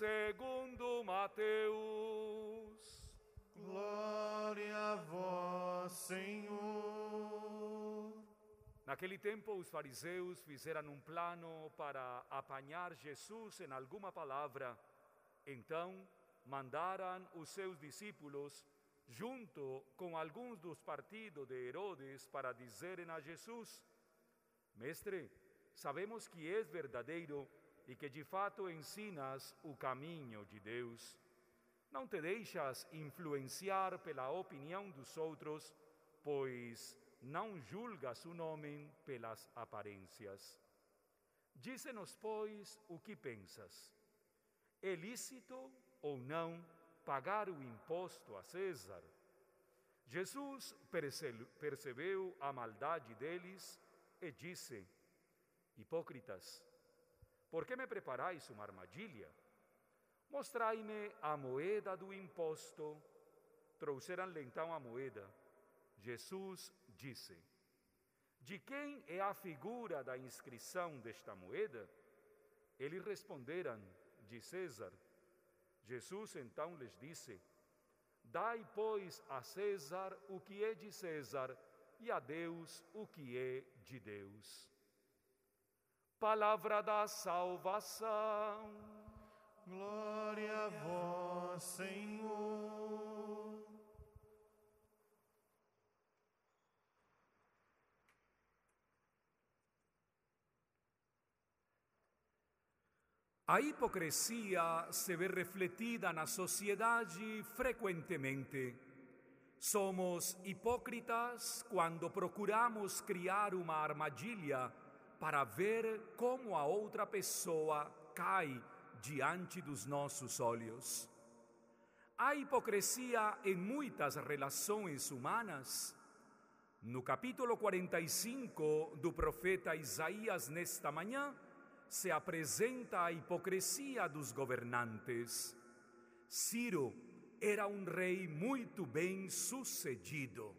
segundo Mateus. Glória a vós, Senhor. Naquele tempo, os fariseus fizeram um plano para apanhar Jesus em alguma palavra. Então, mandaram os seus discípulos, junto com alguns dos partidos de Herodes, para dizerem a Jesus: Mestre, sabemos que és verdadeiro e que de fato ensinas o caminho de Deus. Não te deixas influenciar pela opinião dos outros, pois não julgas o homem pelas aparências. Dize-nos, pois, o que pensas. É lícito ou não pagar o imposto a César? Jesus percebeu a maldade deles e disse: Hipócritas, por que me preparais uma armadilha? Mostrai-me a moeda do imposto. Trouxeram-lhe então a moeda. Jesus disse: De quem é a figura da inscrição desta moeda? Eles responderam: De César. Jesus então lhes disse: Dai, pois, a César o que é de César e a Deus o que é de Deus. Palavra da salvação. Glória a vós, Senhor. A hipocrisia se vê refletida na sociedade frequentemente. Somos hipócritas quando procuramos criar uma armadilha para ver como a outra pessoa cai diante dos nossos olhos. Há hipocrisia em muitas relações humanas. No capítulo 45 do profeta Isaías, nesta manhã, se apresenta a hipocrisia dos governantes. Ciro era um rei muito bem sucedido.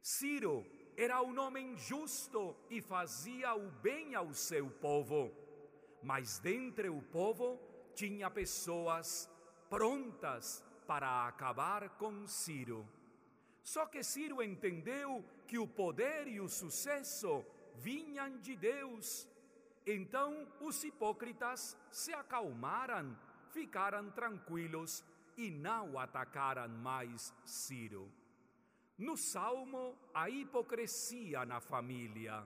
Ciro era um homem justo e fazia o bem ao seu povo. Mas dentre o povo tinha pessoas prontas para acabar com Ciro. Só que Ciro entendeu que o poder e o sucesso vinham de Deus então os hipócritas se acalmaram, ficaram tranquilos e não atacaram mais Ciro. No salmo, a hipocrisia na família.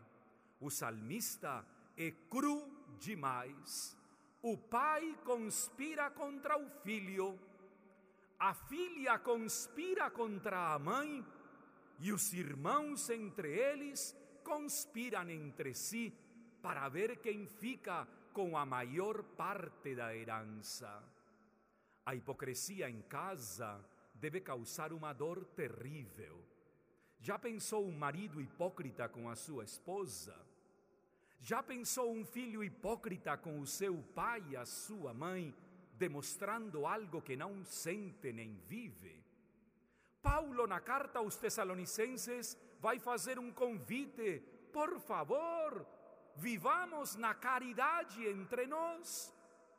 O salmista é cru demais. O pai conspira contra o filho, a filha conspira contra a mãe, e os irmãos entre eles conspiram entre si para ver quem fica com a maior parte da herança. A hipocrisia em casa deve causar uma dor terrível. Já pensou um marido hipócrita com a sua esposa? Já pensou um filho hipócrita com o seu pai e a sua mãe, demonstrando algo que não sente nem vive? Paulo, na carta aos Tessalonicenses, vai fazer um convite: por favor, vivamos na caridade entre nós,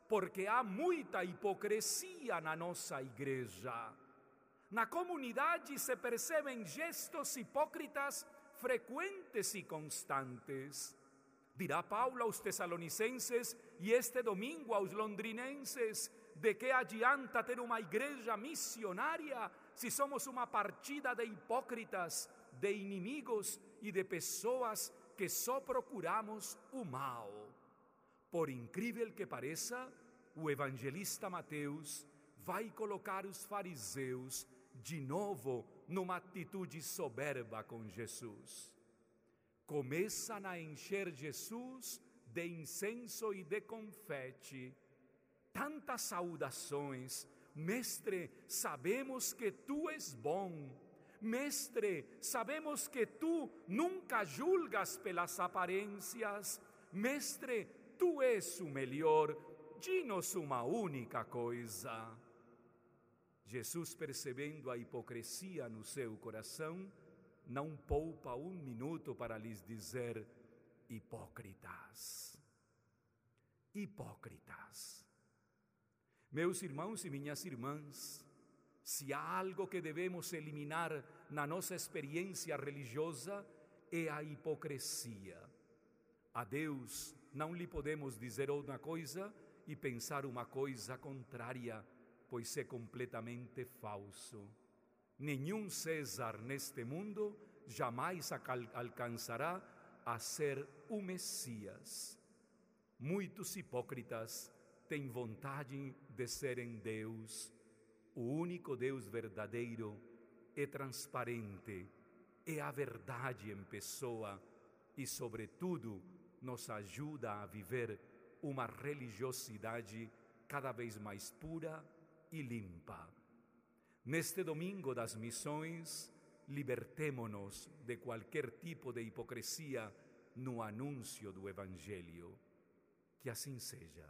porque há muita hipocrisia na nossa igreja. Na comunidade se percebem gestos hipócritas frequentes e constantes. Dirá Paulo aos Tessalonicenses e este domingo aos londrinenses: de que adianta ter uma igreja missionária se somos uma partida de hipócritas, de inimigos e de pessoas que só procuramos o mal. Por incrível que pareça, o evangelista Mateus vai colocar os fariseus de novo numa atitude soberba com Jesus. Começam a encher Jesus de incenso e de confete. Tantas saudações, Mestre, sabemos que tu és bom Mestre, sabemos que tu nunca julgas pelas aparências. Mestre, tu és o melhor. Dinos uma única coisa. Jesus, percebendo a hipocrisia no seu coração, não poupa um minuto para lhes dizer: hipócritas. Hipócritas. Meus irmãos e minhas irmãs, se há algo que devemos eliminar na nossa experiência religiosa, é a hipocrisia. A Deus não lhe podemos dizer uma coisa e pensar uma coisa contrária, pois é completamente falso. Nenhum César neste mundo jamais alcançará a ser o Messias. Muitos hipócritas têm vontade de serem Deus. O único Deus verdadeiro é transparente, é a verdade em pessoa e, sobretudo, nos ajuda a viver uma religiosidade cada vez mais pura e limpa. Neste domingo das missões, libertémonos de qualquer tipo de hipocrisia no anúncio do Evangelho. Que assim seja.